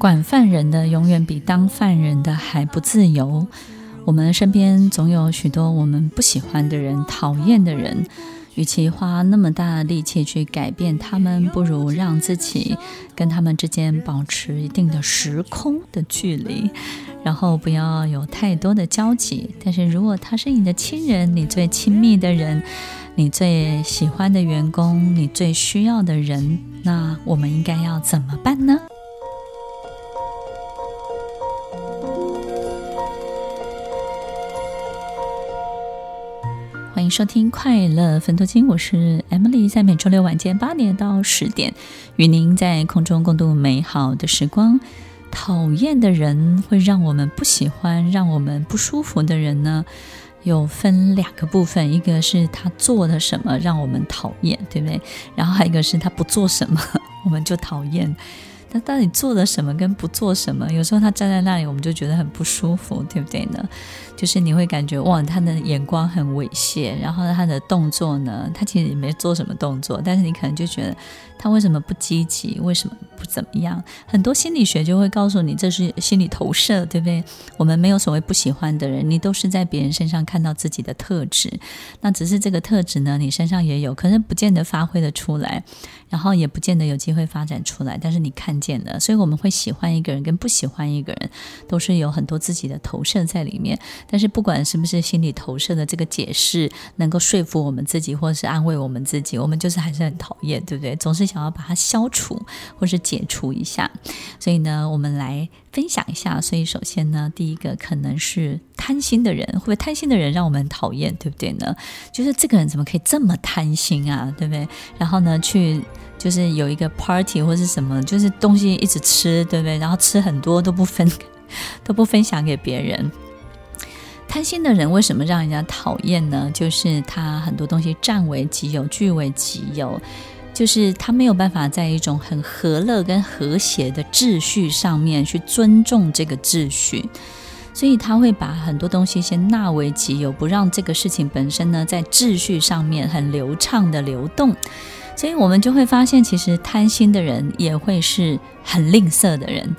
管犯人的永远比当犯人的还不自由。我们身边总有许多我们不喜欢的人、讨厌的人，与其花那么大的力气去改变他们，不如让自己跟他们之间保持一定的时空的距离，然后不要有太多的交集。但是如果他是你的亲人、你最亲密的人、你最喜欢的员工、你最需要的人，那我们应该要怎么办呢？收听快乐分多金，我是 Emily，在每周六晚间八点到十点，与您在空中共度美好的时光。讨厌的人会让我们不喜欢，让我们不舒服的人呢，有分两个部分，一个是他做了什么让我们讨厌，对不对？然后还有一个是他不做什么，我们就讨厌。他到底做了什么跟不做什么？有时候他站在那里，我们就觉得很不舒服，对不对呢？就是你会感觉哇，他的眼光很猥亵，然后他的动作呢，他其实也没做什么动作，但是你可能就觉得他为什么不积极？为什么怎么样？很多心理学就会告诉你，这是心理投射，对不对？我们没有所谓不喜欢的人，你都是在别人身上看到自己的特质，那只是这个特质呢，你身上也有，可是不见得发挥得出来。然后也不见得有机会发展出来，但是你看见了，所以我们会喜欢一个人跟不喜欢一个人，都是有很多自己的投射在里面。但是不管是不是心理投射的这个解释能够说服我们自己，或者是安慰我们自己，我们就是还是很讨厌，对不对？总是想要把它消除或是解除一下。所以呢，我们来分享一下。所以首先呢，第一个可能是贪心的人，会不会贪心的人让我们讨厌，对不对呢？就是这个人怎么可以这么贪心啊，对不对？然后呢，去。就是有一个 party 或是什么，就是东西一直吃，对不对？然后吃很多都不分，都不分享给别人。贪心的人为什么让人家讨厌呢？就是他很多东西占为己有，据为己有，就是他没有办法在一种很和乐跟和谐的秩序上面去尊重这个秩序，所以他会把很多东西先纳为己有，不让这个事情本身呢在秩序上面很流畅的流动。所以我们就会发现，其实贪心的人也会是很吝啬的人，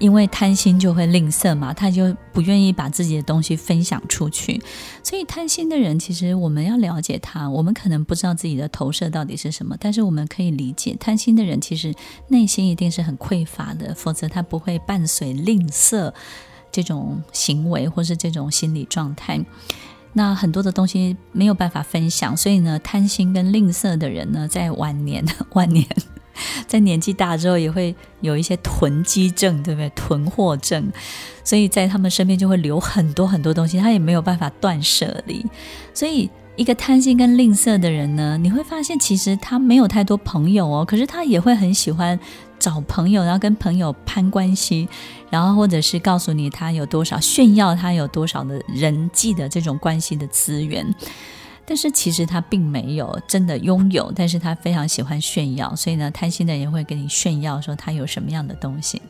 因为贪心就会吝啬嘛，他就不愿意把自己的东西分享出去。所以贪心的人，其实我们要了解他，我们可能不知道自己的投射到底是什么，但是我们可以理解，贪心的人其实内心一定是很匮乏的，否则他不会伴随吝啬这种行为或是这种心理状态。那很多的东西没有办法分享，所以呢，贪心跟吝啬的人呢，在晚年 晚年，在年纪大之后，也会有一些囤积症，对不对？囤货症，所以在他们身边就会留很多很多东西，他也没有办法断舍离。所以，一个贪心跟吝啬的人呢，你会发现其实他没有太多朋友哦，可是他也会很喜欢。找朋友，然后跟朋友攀关系，然后或者是告诉你他有多少，炫耀他有多少的人际的这种关系的资源，但是其实他并没有真的拥有，但是他非常喜欢炫耀，所以呢，贪心的人会跟你炫耀说他有什么样的东西。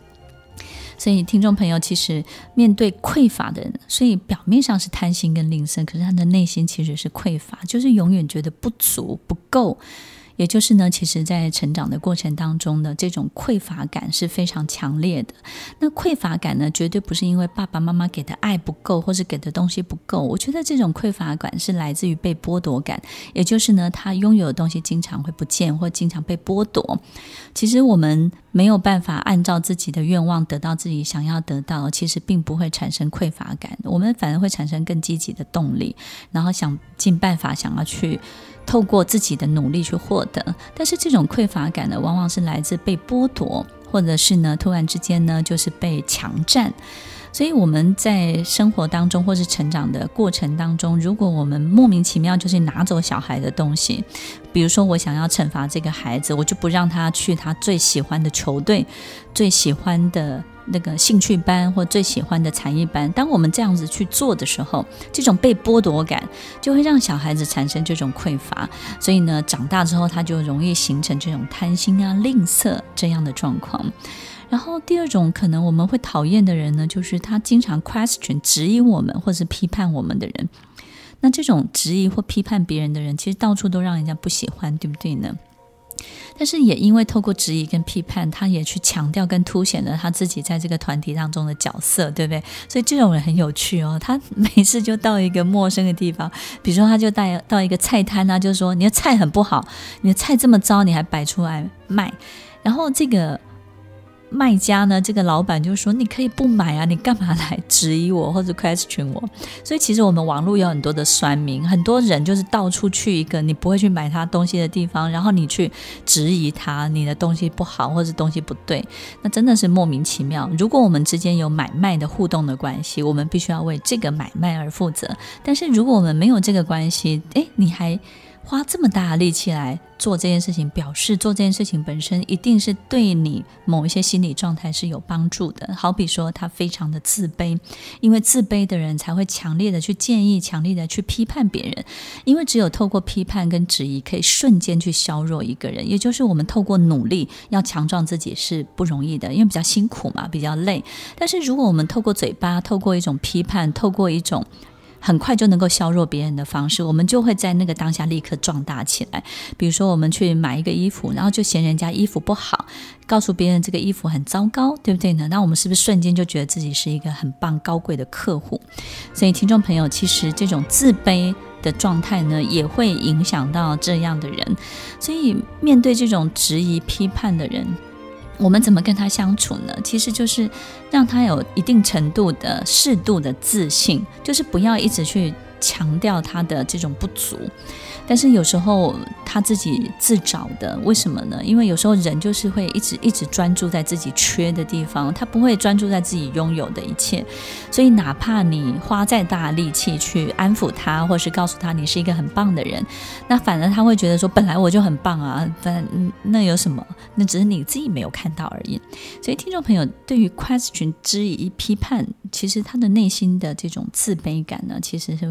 所以听众朋友，其实面对匮乏的人，所以表面上是贪心跟吝啬，可是他的内心其实是匮乏，就是永远觉得不足不够。也就是呢，其实，在成长的过程当中呢，这种匮乏感是非常强烈的。那匮乏感呢，绝对不是因为爸爸妈妈给的爱不够，或是给的东西不够。我觉得这种匮乏感是来自于被剥夺感，也就是呢，他拥有的东西经常会不见，或经常被剥夺。其实我们没有办法按照自己的愿望得到自己想要得到，其实并不会产生匮乏感，我们反而会产生更积极的动力，然后想尽办法想要去。透过自己的努力去获得，但是这种匮乏感呢，往往是来自被剥夺，或者是呢，突然之间呢，就是被强占。所以我们在生活当中或是成长的过程当中，如果我们莫名其妙就是拿走小孩的东西，比如说我想要惩罚这个孩子，我就不让他去他最喜欢的球队、最喜欢的那个兴趣班或最喜欢的才艺班。当我们这样子去做的时候，这种被剥夺感就会让小孩子产生这种匮乏，所以呢，长大之后他就容易形成这种贪心啊、吝啬这样的状况。然后第二种可能我们会讨厌的人呢，就是他经常 question 质疑我们或是批判我们的人。那这种质疑或批判别人的人，其实到处都让人家不喜欢，对不对呢？但是也因为透过质疑跟批判，他也去强调跟凸显了他自己在这个团体当中的角色，对不对？所以这种人很有趣哦。他每次就到一个陌生的地方，比如说他就带到一个菜摊啊，就说你的菜很不好，你的菜这么糟，你还摆出来卖，然后这个。卖家呢，这个老板就说：“你可以不买啊，你干嘛来质疑我或者 question 我？”所以其实我们网络有很多的酸民，很多人就是到处去一个你不会去买他东西的地方，然后你去质疑他，你的东西不好或者东西不对，那真的是莫名其妙。如果我们之间有买卖的互动的关系，我们必须要为这个买卖而负责。但是如果我们没有这个关系，诶，你还。花这么大的力气来做这件事情，表示做这件事情本身一定是对你某一些心理状态是有帮助的。好比说，他非常的自卑，因为自卑的人才会强烈的去建议、强烈的去批判别人，因为只有透过批判跟质疑，可以瞬间去削弱一个人。也就是我们透过努力要强壮自己是不容易的，因为比较辛苦嘛，比较累。但是如果我们透过嘴巴，透过一种批判，透过一种很快就能够削弱别人的方式，我们就会在那个当下立刻壮大起来。比如说，我们去买一个衣服，然后就嫌人家衣服不好，告诉别人这个衣服很糟糕，对不对呢？那我们是不是瞬间就觉得自己是一个很棒、高贵的客户？所以，听众朋友，其实这种自卑的状态呢，也会影响到这样的人。所以，面对这种质疑、批判的人。我们怎么跟他相处呢？其实就是让他有一定程度的适度的自信，就是不要一直去强调他的这种不足。但是有时候他自己自找的，为什么呢？因为有时候人就是会一直一直专注在自己缺的地方，他不会专注在自己拥有的一切。所以哪怕你花再大力气去安抚他，或是告诉他你是一个很棒的人，那反而他会觉得说，本来我就很棒啊，反正那有什么？那只是你自己没有看到而已。所以听众朋友，对于 question 质疑批判，其实他的内心的这种自卑感呢，其实是